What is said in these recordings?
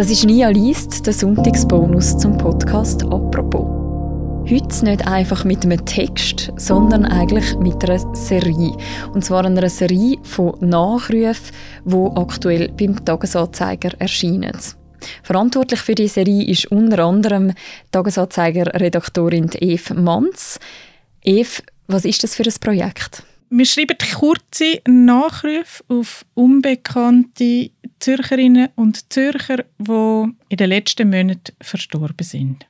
Das ist Nia Liest, der Sonntagsbonus zum Podcast «Apropos». Heute nicht einfach mit einem Text, sondern eigentlich mit einer Serie. Und zwar einer Serie von Nachrufen, die aktuell beim Tagesanzeiger erscheinen. Verantwortlich für die Serie ist unter anderem Tagesanzeiger-Redaktorin Eve Manz. Eve, was ist das für ein Projekt? Wir schreiben kurze Nachrufe auf unbekannte Zürcherinnen und Zürcher, die in den letzten Monaten verstorben sind.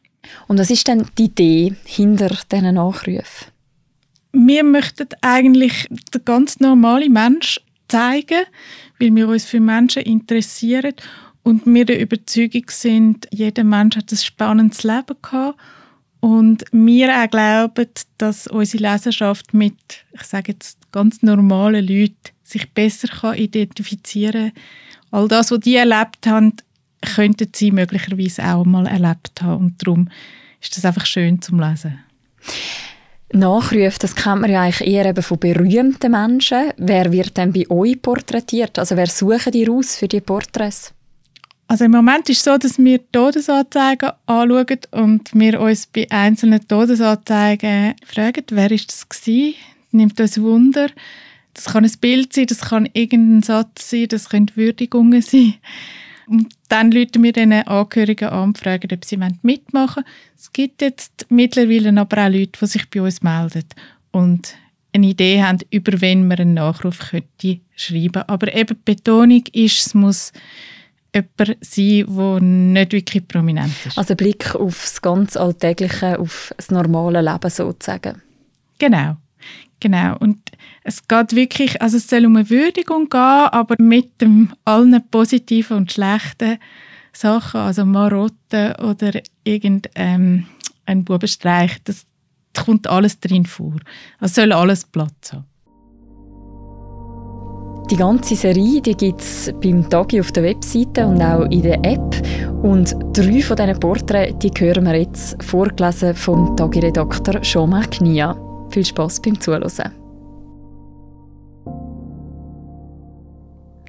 Und was ist denn die Idee hinter diesen Nachrufen? Wir möchten eigentlich den ganz normalen Mensch zeigen, weil wir uns für Menschen interessieren und wir der Überzeugung sind, jeder Mensch hat ein spannendes Leben gehabt und wir auch glauben, dass unsere Leserschaft mit, ich sage jetzt, ganz normalen Leuten sich besser kann identifizieren kann. All das, was die erlebt haben, könnten sie möglicherweise auch mal erlebt haben. Und darum ist das einfach schön zum Lesen. Nachrufe, das kennt man ja eigentlich eher eben von berühmten Menschen. Wer wird denn bei euch porträtiert? Also wer suchen die raus für die Porträts? Also im Moment ist es so, dass wir Todesanzeigen anschauen und wir uns bei einzelnen Todesanzeigen fragen, wer ist das gewesen? Nimmt uns Wunder. Das kann ein Bild sein, das kann irgendein Satz sein, das können Würdigungen sein. Und dann rufen wir den Angehörigen an und fragen, ob sie mitmachen wollen. Es gibt jetzt mittlerweile aber auch Leute, die sich bei uns melden und eine Idee haben, über wen man einen Nachruf könnte schreiben. Aber eben die Betonung ist, es muss jemand sein, der nicht wirklich prominent ist. Also Blick auf das ganz Alltägliche, auf das normale Leben sozusagen. Genau. Genau. Und es geht wirklich, also es soll um eine Würdigung gehen, aber mit dem allen positiven und schlechten Sachen, also Marotten oder irgendein ähm, Bubenstreich, das kommt alles drin vor. Es soll alles Platz haben. Die ganze Serie gibt es beim Tagi auf der Webseite und auch in der App. Und drei von diesen Porträts die hören wir jetzt, vorgelesen vom Tagi-Redakteur Jean-Marc Knia. Viel Spaß beim Zuhören.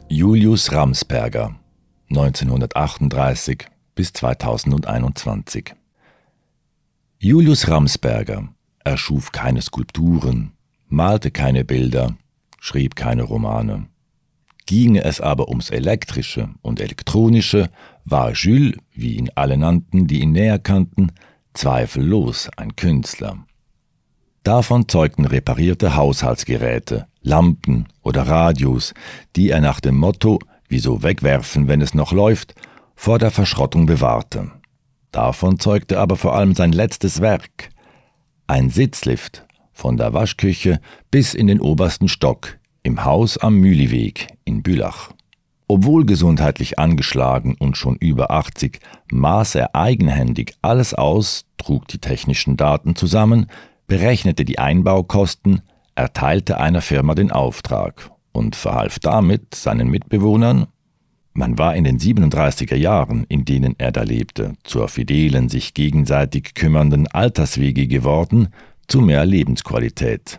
Julius Ramsberger, 1938 bis 2021. Julius Ramsberger erschuf keine Skulpturen, malte keine Bilder, schrieb keine Romane. Ginge es aber ums Elektrische und Elektronische, war Jules, wie ihn alle nannten, die ihn näher kannten, zweifellos ein Künstler. Davon zeugten reparierte Haushaltsgeräte, Lampen oder Radios, die er nach dem Motto Wieso wegwerfen, wenn es noch läuft, vor der Verschrottung bewahrte. Davon zeugte aber vor allem sein letztes Werk, ein Sitzlift von der Waschküche bis in den obersten Stock im Haus am Mühliweg in Bülach. Obwohl gesundheitlich angeschlagen und schon über 80, maß er eigenhändig alles aus, trug die technischen Daten zusammen, berechnete die Einbaukosten, erteilte einer Firma den Auftrag und verhalf damit seinen Mitbewohnern, man war in den 37er Jahren, in denen er da lebte, zur fidelen, sich gegenseitig kümmernden Alterswege geworden, zu mehr Lebensqualität.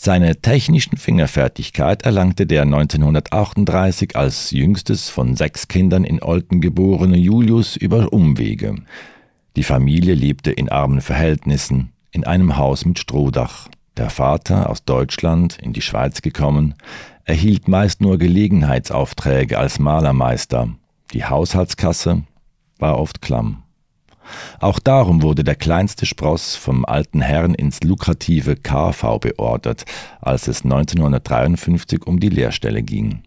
Seine technischen Fingerfertigkeit erlangte der 1938 als jüngstes von sechs Kindern in Olten geborene Julius über Umwege. Die Familie lebte in armen Verhältnissen, in einem Haus mit Strohdach. Der Vater, aus Deutschland in die Schweiz gekommen, erhielt meist nur Gelegenheitsaufträge als Malermeister. Die Haushaltskasse war oft klamm. Auch darum wurde der kleinste Spross vom alten Herrn ins lukrative KV beordert, als es 1953 um die Lehrstelle ging.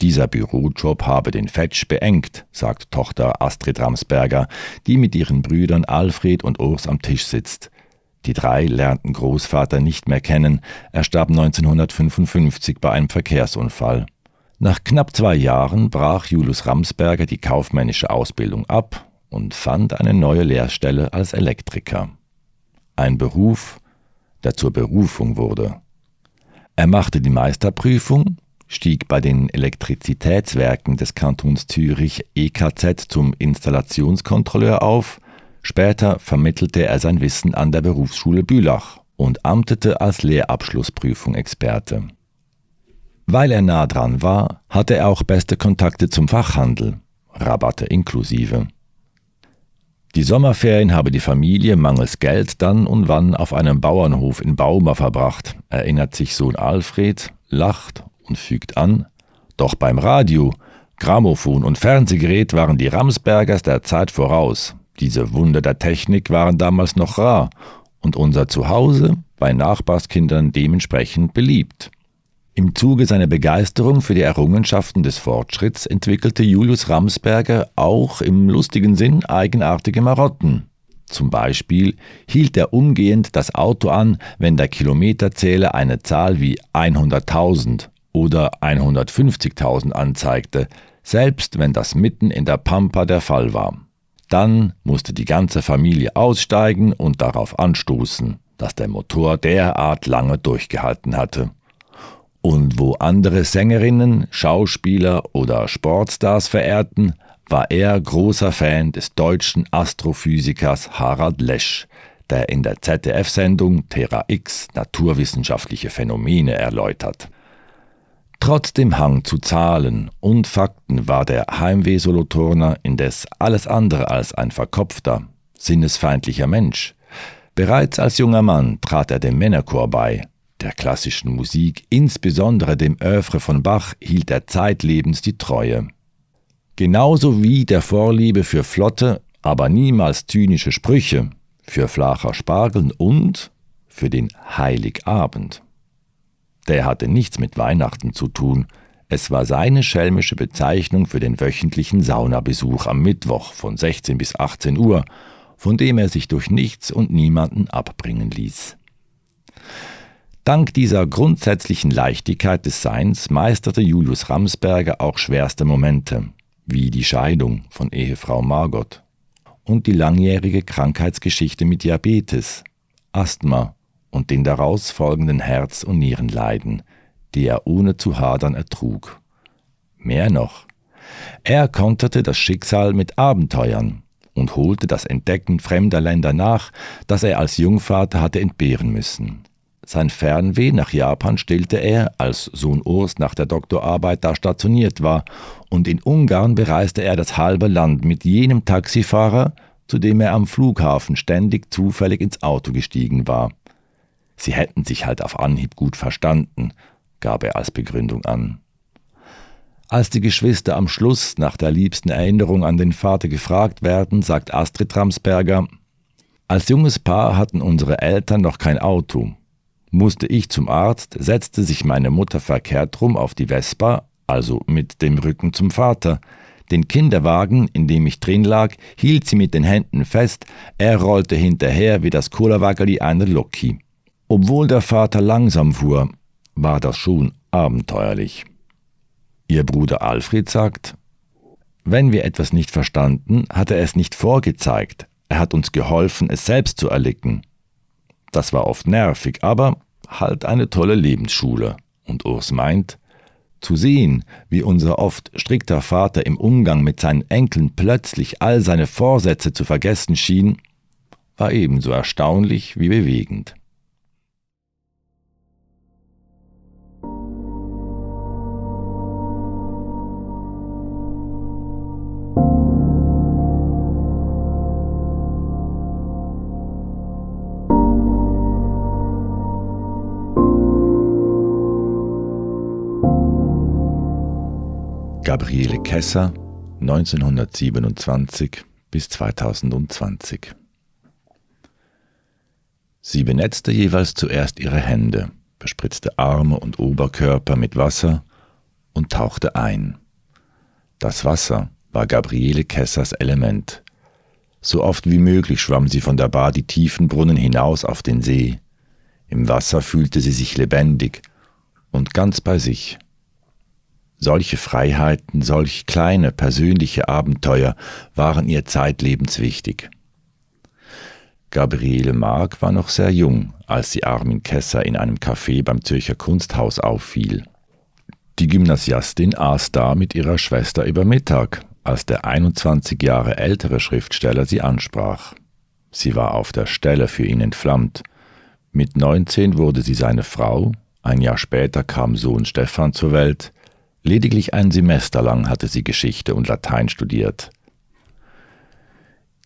Dieser Bürojob habe den Fetsch beengt, sagt Tochter Astrid Ramsberger, die mit ihren Brüdern Alfred und Urs am Tisch sitzt. Die drei lernten Großvater nicht mehr kennen, er starb 1955 bei einem Verkehrsunfall. Nach knapp zwei Jahren brach Julius Ramsberger die kaufmännische Ausbildung ab und fand eine neue Lehrstelle als Elektriker. Ein Beruf, der zur Berufung wurde. Er machte die Meisterprüfung, stieg bei den Elektrizitätswerken des Kantons Zürich EKZ zum Installationskontrolleur auf, später vermittelte er sein Wissen an der Berufsschule Bülach und amtete als Lehrabschlussprüfung Experte. Weil er nah dran war, hatte er auch beste Kontakte zum Fachhandel Rabatte inklusive. Die Sommerferien habe die Familie mangels Geld dann und wann auf einem Bauernhof in Bauma verbracht, erinnert sich Sohn Alfred, lacht und fügt an, doch beim Radio, Grammophon und Fernsehgerät waren die Ramsbergers der Zeit voraus. Diese Wunder der Technik waren damals noch rar und unser Zuhause bei Nachbarskindern dementsprechend beliebt. Im Zuge seiner Begeisterung für die Errungenschaften des Fortschritts entwickelte Julius Ramsberger auch im lustigen Sinn eigenartige Marotten. Zum Beispiel hielt er umgehend das Auto an, wenn der Kilometerzähler eine Zahl wie 100.000 oder 150.000 anzeigte, selbst wenn das mitten in der Pampa der Fall war. Dann musste die ganze Familie aussteigen und darauf anstoßen, dass der Motor derart lange durchgehalten hatte. Und wo andere Sängerinnen, Schauspieler oder Sportstars verehrten, war er großer Fan des deutschen Astrophysikers Harald Lesch, der in der ZDF-Sendung Terra X naturwissenschaftliche Phänomene erläutert. Trotz dem Hang zu Zahlen und Fakten war der Heimweh-Solothurner indes alles andere als ein verkopfter, sinnesfeindlicher Mensch. Bereits als junger Mann trat er dem Männerchor bei, der klassischen Musik, insbesondere dem Övre von Bach, hielt er zeitlebens die Treue. Genauso wie der Vorliebe für flotte, aber niemals zynische Sprüche, für flacher Spargeln und für den Heiligabend. Der hatte nichts mit Weihnachten zu tun, es war seine schelmische Bezeichnung für den wöchentlichen Saunabesuch am Mittwoch von 16 bis 18 Uhr, von dem er sich durch nichts und niemanden abbringen ließ. Dank dieser grundsätzlichen Leichtigkeit des Seins meisterte Julius Ramsberger auch schwerste Momente, wie die Scheidung von Ehefrau Margot und die langjährige Krankheitsgeschichte mit Diabetes, Asthma und den daraus folgenden Herz- und Nierenleiden, die er ohne zu hadern ertrug. Mehr noch, er konterte das Schicksal mit Abenteuern und holte das Entdecken fremder Länder nach, das er als Jungvater hatte entbehren müssen. Sein Fernweh nach Japan stillte er, als Sohn Urs nach der Doktorarbeit da stationiert war, und in Ungarn bereiste er das halbe Land mit jenem Taxifahrer, zu dem er am Flughafen ständig zufällig ins Auto gestiegen war. Sie hätten sich halt auf Anhieb gut verstanden, gab er als Begründung an. Als die Geschwister am Schluss nach der liebsten Erinnerung an den Vater gefragt werden, sagt Astrid Ramsberger, als junges Paar hatten unsere Eltern noch kein Auto. Musste ich zum Arzt, setzte sich meine Mutter verkehrt rum auf die Vespa, also mit dem Rücken zum Vater. Den Kinderwagen, in dem ich drin lag, hielt sie mit den Händen fest, er rollte hinterher wie das Cola-Waggeli einer Loki. Obwohl der Vater langsam fuhr, war das schon abenteuerlich. Ihr Bruder Alfred sagt, wenn wir etwas nicht verstanden, hat er es nicht vorgezeigt, er hat uns geholfen, es selbst zu erlicken. Das war oft nervig, aber halt eine tolle Lebensschule. Und Urs meint, zu sehen, wie unser oft strikter Vater im Umgang mit seinen Enkeln plötzlich all seine Vorsätze zu vergessen schien, war ebenso erstaunlich wie bewegend. Gabriele Kesser 1927 bis 2020. Sie benetzte jeweils zuerst ihre Hände, bespritzte Arme und Oberkörper mit Wasser und tauchte ein. Das Wasser war Gabriele Kessers Element. So oft wie möglich schwamm sie von der Bar die tiefen Brunnen hinaus auf den See. Im Wasser fühlte sie sich lebendig und ganz bei sich. Solche Freiheiten, solch kleine persönliche Abenteuer waren ihr zeitlebens wichtig. Gabriele Mark war noch sehr jung, als sie Armin Kesser in einem Café beim Zürcher Kunsthaus auffiel. Die Gymnasiastin aß da mit ihrer Schwester über Mittag, als der 21 Jahre ältere Schriftsteller sie ansprach. Sie war auf der Stelle für ihn entflammt. Mit 19 wurde sie seine Frau, ein Jahr später kam Sohn Stefan zur Welt, Lediglich ein Semester lang hatte sie Geschichte und Latein studiert.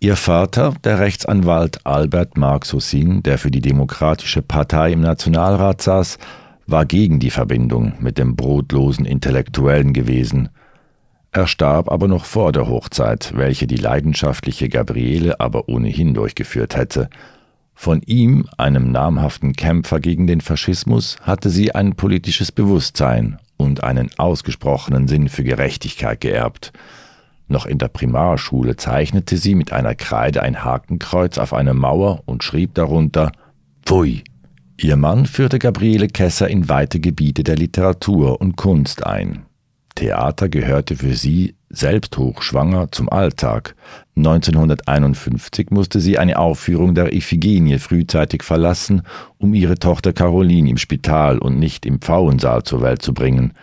Ihr Vater, der Rechtsanwalt Albert Marx Hussin, der für die Demokratische Partei im Nationalrat saß, war gegen die Verbindung mit dem brotlosen Intellektuellen gewesen. Er starb aber noch vor der Hochzeit, welche die leidenschaftliche Gabriele aber ohnehin durchgeführt hätte. Von ihm, einem namhaften Kämpfer gegen den Faschismus, hatte sie ein politisches Bewusstsein und einen ausgesprochenen Sinn für Gerechtigkeit geerbt. Noch in der Primarschule zeichnete sie mit einer Kreide ein Hakenkreuz auf eine Mauer und schrieb darunter Pfui. Ihr Mann führte Gabriele Kesser in weite Gebiete der Literatur und Kunst ein. Theater gehörte für sie selbst hochschwanger zum Alltag. 1951 musste sie eine Aufführung der Iphigenie frühzeitig verlassen, um ihre Tochter Caroline im Spital und nicht im Pfauensaal zur Welt zu bringen.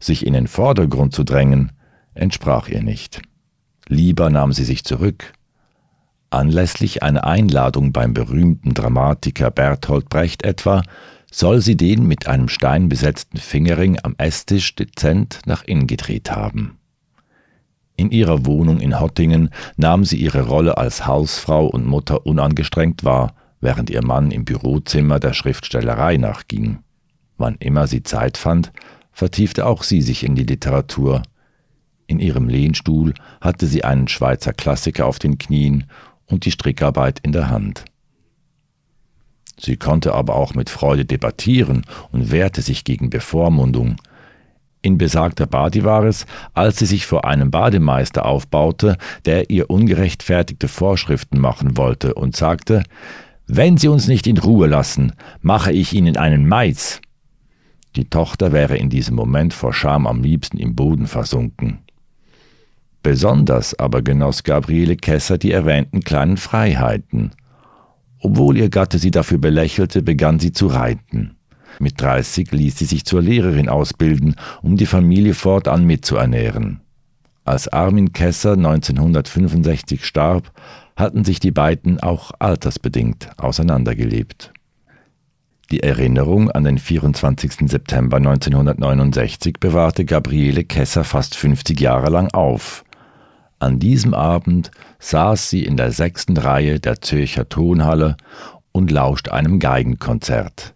Sich in den Vordergrund zu drängen, entsprach ihr nicht. Lieber nahm sie sich zurück. Anlässlich einer Einladung beim berühmten Dramatiker Bertolt Brecht etwa soll sie den mit einem Stein besetzten Fingerring am Esstisch dezent nach innen gedreht haben. In ihrer Wohnung in Hottingen nahm sie ihre Rolle als Hausfrau und Mutter unangestrengt wahr, während ihr Mann im Bürozimmer der Schriftstellerei nachging. Wann immer sie Zeit fand, vertiefte auch sie sich in die Literatur. In ihrem Lehnstuhl hatte sie einen Schweizer Klassiker auf den Knien und die Strickarbeit in der Hand. Sie konnte aber auch mit Freude debattieren und wehrte sich gegen Bevormundung. In besagter Badi war es, als sie sich vor einem Bademeister aufbaute, der ihr ungerechtfertigte Vorschriften machen wollte und sagte, wenn Sie uns nicht in Ruhe lassen, mache ich Ihnen einen Mais. Die Tochter wäre in diesem Moment vor Scham am liebsten im Boden versunken. Besonders aber genoss Gabriele Kesser die erwähnten kleinen Freiheiten. Obwohl ihr Gatte sie dafür belächelte, begann sie zu reiten. Mit 30 ließ sie sich zur Lehrerin ausbilden, um die Familie fortan mitzuernähren. Als Armin Kesser 1965 starb, hatten sich die beiden auch altersbedingt auseinandergelebt. Die Erinnerung an den 24. September 1969 bewahrte Gabriele Kesser fast 50 Jahre lang auf. An diesem Abend saß sie in der sechsten Reihe der Zürcher Tonhalle und lauscht einem Geigenkonzert.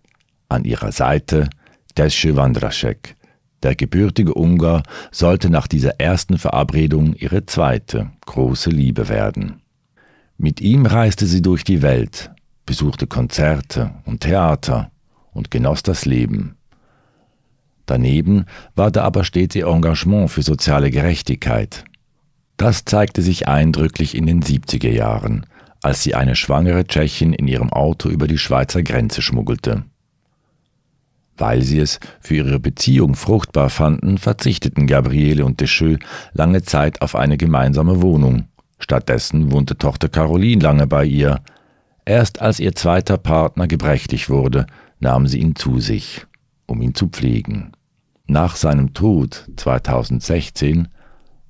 An ihrer Seite Tesche Wandraschek. Der gebürtige Ungar sollte nach dieser ersten Verabredung ihre zweite große Liebe werden. Mit ihm reiste sie durch die Welt, besuchte Konzerte und Theater und genoss das Leben. Daneben war da aber stets ihr Engagement für soziale Gerechtigkeit. Das zeigte sich eindrücklich in den 70er Jahren, als sie eine schwangere Tschechin in ihrem Auto über die Schweizer Grenze schmuggelte. Weil sie es für ihre Beziehung fruchtbar fanden, verzichteten Gabriele und Descheux lange Zeit auf eine gemeinsame Wohnung. Stattdessen wohnte Tochter Caroline lange bei ihr. Erst als ihr zweiter Partner gebrechlich wurde, nahm sie ihn zu sich, um ihn zu pflegen. Nach seinem Tod 2016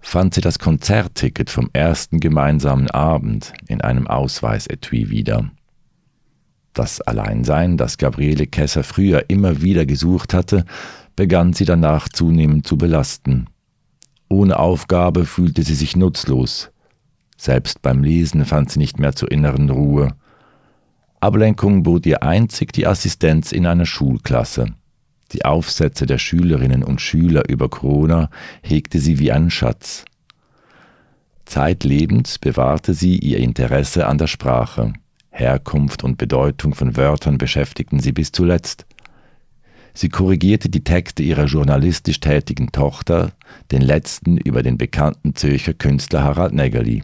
fand sie das Konzertticket vom ersten gemeinsamen Abend in einem Ausweisetui wieder. Das Alleinsein, das Gabriele Kesser früher immer wieder gesucht hatte, begann sie danach zunehmend zu belasten. Ohne Aufgabe fühlte sie sich nutzlos. Selbst beim Lesen fand sie nicht mehr zur inneren Ruhe. Ablenkung bot ihr einzig die Assistenz in einer Schulklasse. Die Aufsätze der Schülerinnen und Schüler über Corona hegte sie wie einen Schatz. Zeitlebens bewahrte sie ihr Interesse an der Sprache. Herkunft und Bedeutung von Wörtern beschäftigten sie bis zuletzt. Sie korrigierte die Texte ihrer journalistisch tätigen Tochter, den letzten über den bekannten Zürcher Künstler Harald Nägeli.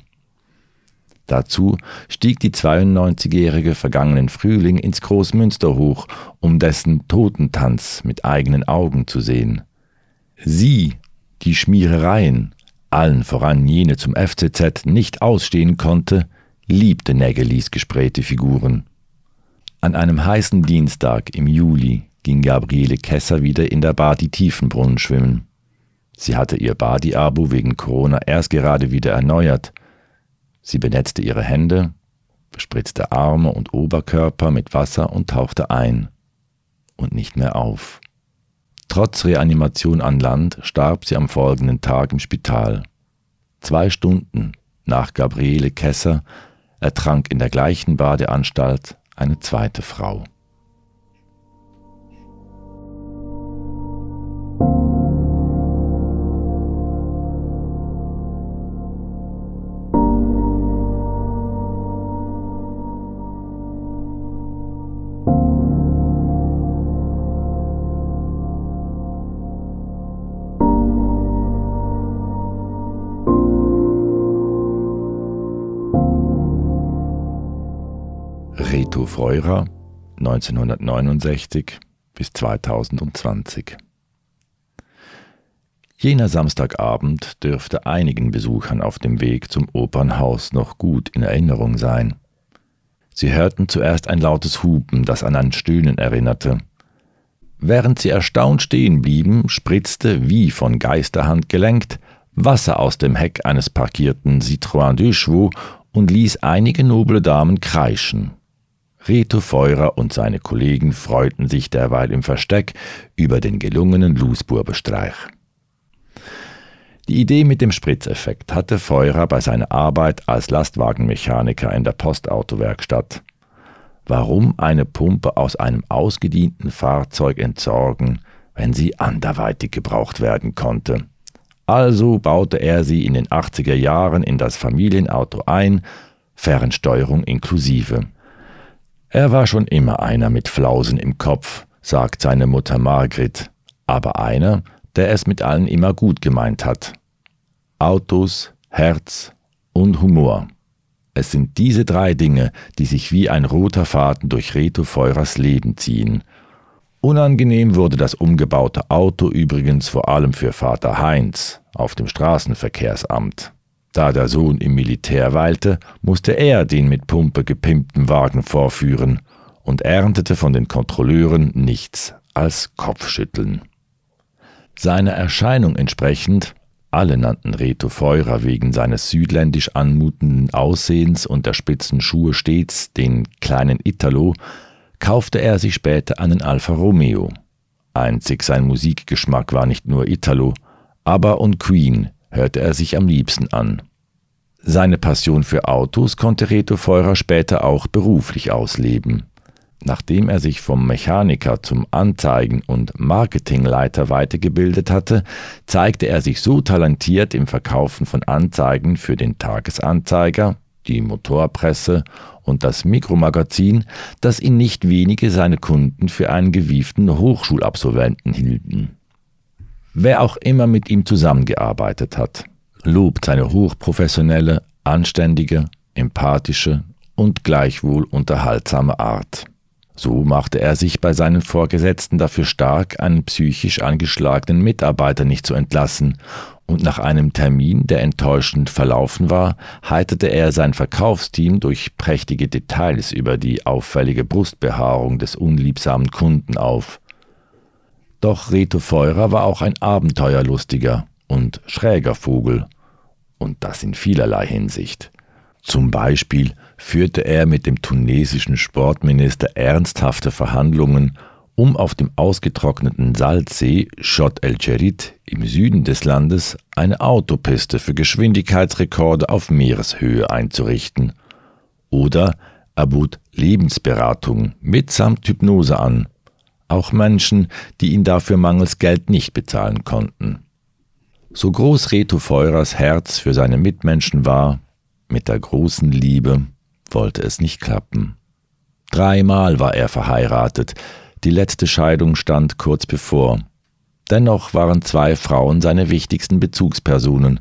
Dazu stieg die 92-Jährige vergangenen Frühling ins Großmünster hoch, um dessen Totentanz mit eigenen Augen zu sehen. Sie, die Schmierereien, allen voran jene zum FCZ, nicht ausstehen konnte, liebte Nägelis gesprähte Figuren. An einem heißen Dienstag im Juli ging Gabriele Kesser wieder in der Badi Tiefenbrunnen schwimmen. Sie hatte ihr Badi-Abo wegen Corona erst gerade wieder erneuert, Sie benetzte ihre Hände, bespritzte Arme und Oberkörper mit Wasser und tauchte ein und nicht mehr auf. Trotz Reanimation an Land starb sie am folgenden Tag im Spital. Zwei Stunden nach Gabriele Kesser ertrank in der gleichen Badeanstalt eine zweite Frau. Reto Freurer 1969 bis 2020. Jener Samstagabend dürfte einigen Besuchern auf dem Weg zum Opernhaus noch gut in Erinnerung sein. Sie hörten zuerst ein lautes Hupen, das an ein Stöhnen erinnerte. Während sie erstaunt stehen blieben, spritzte, wie von Geisterhand gelenkt, Wasser aus dem Heck eines parkierten Citroën de Chevaux und ließ einige noble Damen kreischen. Reto Feurer und seine Kollegen freuten sich derweil im Versteck über den gelungenen Lusburbestreich. Die Idee mit dem Spritzeffekt hatte Feurer bei seiner Arbeit als Lastwagenmechaniker in der Postautowerkstatt. Warum eine Pumpe aus einem ausgedienten Fahrzeug entsorgen, wenn sie anderweitig gebraucht werden konnte? Also baute er sie in den 80er Jahren in das Familienauto ein, Fernsteuerung inklusive. Er war schon immer einer mit Flausen im Kopf, sagt seine Mutter Margrit, aber einer, der es mit allen immer gut gemeint hat. Autos, Herz und Humor. Es sind diese drei Dinge, die sich wie ein roter Faden durch Reto Feurers Leben ziehen. Unangenehm wurde das umgebaute Auto übrigens vor allem für Vater Heinz auf dem Straßenverkehrsamt. Da der Sohn im Militär weilte, musste er den mit Pumpe gepimpten Wagen vorführen und erntete von den Kontrolleuren nichts als Kopfschütteln. Seiner Erscheinung entsprechend, alle nannten Reto Feurer wegen seines südländisch anmutenden Aussehens und der spitzen Schuhe stets den kleinen Italo, kaufte er sich später einen Alfa Romeo. Einzig sein Musikgeschmack war nicht nur Italo, aber und Queen hörte er sich am liebsten an. Seine Passion für Autos konnte Reto Feurer später auch beruflich ausleben. Nachdem er sich vom Mechaniker zum Anzeigen- und Marketingleiter weitergebildet hatte, zeigte er sich so talentiert im Verkaufen von Anzeigen für den Tagesanzeiger, die Motorpresse und das Mikromagazin, dass ihn nicht wenige seine Kunden für einen gewieften Hochschulabsolventen hielten. Wer auch immer mit ihm zusammengearbeitet hat, lobt seine hochprofessionelle, anständige, empathische und gleichwohl unterhaltsame Art. So machte er sich bei seinen Vorgesetzten dafür stark, einen psychisch angeschlagenen Mitarbeiter nicht zu entlassen, und nach einem Termin, der enttäuschend verlaufen war, heiterte er sein Verkaufsteam durch prächtige Details über die auffällige Brustbehaarung des unliebsamen Kunden auf. Doch Reto Feurer war auch ein abenteuerlustiger und schräger Vogel, und das in vielerlei Hinsicht. Zum Beispiel führte er mit dem tunesischen Sportminister ernsthafte Verhandlungen, um auf dem ausgetrockneten Salzsee Chott el Djerid im Süden des Landes eine Autopiste für Geschwindigkeitsrekorde auf Meereshöhe einzurichten. Oder er bot Lebensberatung mitsamt Hypnose an, auch Menschen, die ihn dafür mangels Geld nicht bezahlen konnten. So groß Reto Feurers Herz für seine Mitmenschen war, mit der großen Liebe wollte es nicht klappen. Dreimal war er verheiratet, die letzte Scheidung stand kurz bevor. Dennoch waren zwei Frauen seine wichtigsten Bezugspersonen.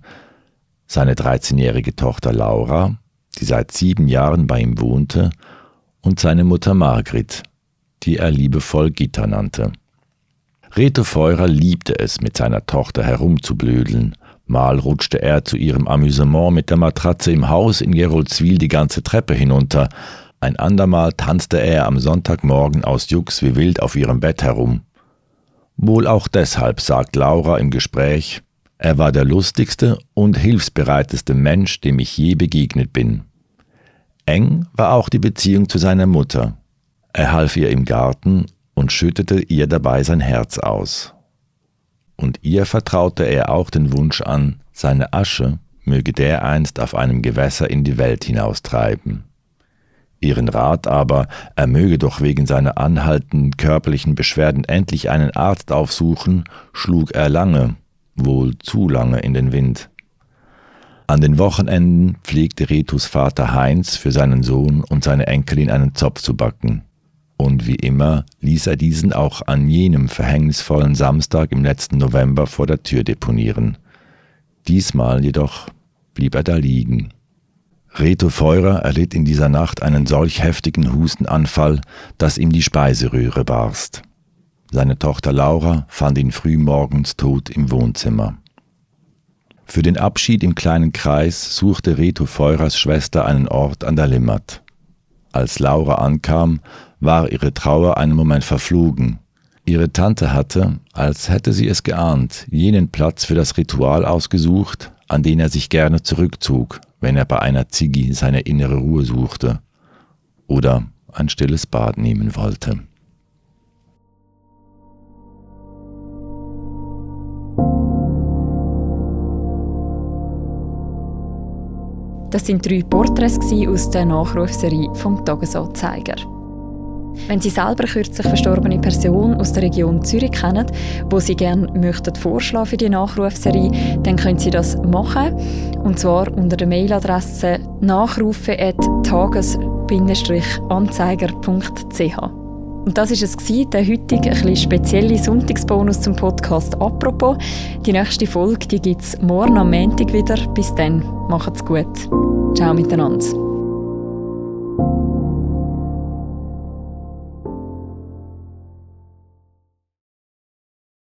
Seine 13-jährige Tochter Laura, die seit sieben Jahren bei ihm wohnte, und seine Mutter Margrit, die er liebevoll Gitter nannte. Reto Feurer liebte es, mit seiner Tochter herumzublödeln. Mal rutschte er zu ihrem Amüsement mit der Matratze im Haus in Geroldswil die ganze Treppe hinunter. Ein andermal tanzte er am Sonntagmorgen aus Jux wie wild auf ihrem Bett herum. Wohl auch deshalb, sagt Laura im Gespräch, er war der lustigste und hilfsbereiteste Mensch, dem ich je begegnet bin. Eng war auch die Beziehung zu seiner Mutter. Er half ihr im Garten und schüttete ihr dabei sein Herz aus. und ihr vertraute er auch den Wunsch an, seine Asche möge dereinst auf einem Gewässer in die Welt hinaustreiben. Ihren Rat aber, er möge doch wegen seiner anhaltenden körperlichen Beschwerden endlich einen Arzt aufsuchen, schlug er lange, wohl zu lange in den Wind. An den Wochenenden pflegte Retus Vater Heinz für seinen Sohn und seine Enkelin einen Zopf zu backen. Und wie immer ließ er diesen auch an jenem verhängnisvollen Samstag im letzten November vor der Tür deponieren. Diesmal jedoch blieb er da liegen. Reto Feurer erlitt in dieser Nacht einen solch heftigen Hustenanfall, dass ihm die Speiseröhre barst. Seine Tochter Laura fand ihn früh morgens tot im Wohnzimmer. Für den Abschied im kleinen Kreis suchte Reto Feurers Schwester einen Ort an der Limmat. Als Laura ankam, war ihre Trauer einen Moment verflogen. Ihre Tante hatte, als hätte sie es geahnt, jenen Platz für das Ritual ausgesucht, an den er sich gerne zurückzog, wenn er bei einer Ziggi seine innere Ruhe suchte oder ein stilles Bad nehmen wollte. Das sind drei Porträts aus der Nachrufserie vom Tagesanzeiger. Wenn Sie selber kürzlich verstorbene Person aus der Region Zürich kennen, wo Sie gerne möchten vorschlagen für die Nachrufserie, dann können Sie das machen. Und zwar unter der Mailadresse nachrufe.tages-anzeiger.ch. Und das war es, der heutige ein spezielle Sonntagsbonus zum Podcast «Apropos». Die nächste Folge gibt es morgen am Montag wieder. Bis dann, macht's gut. Ciao miteinander.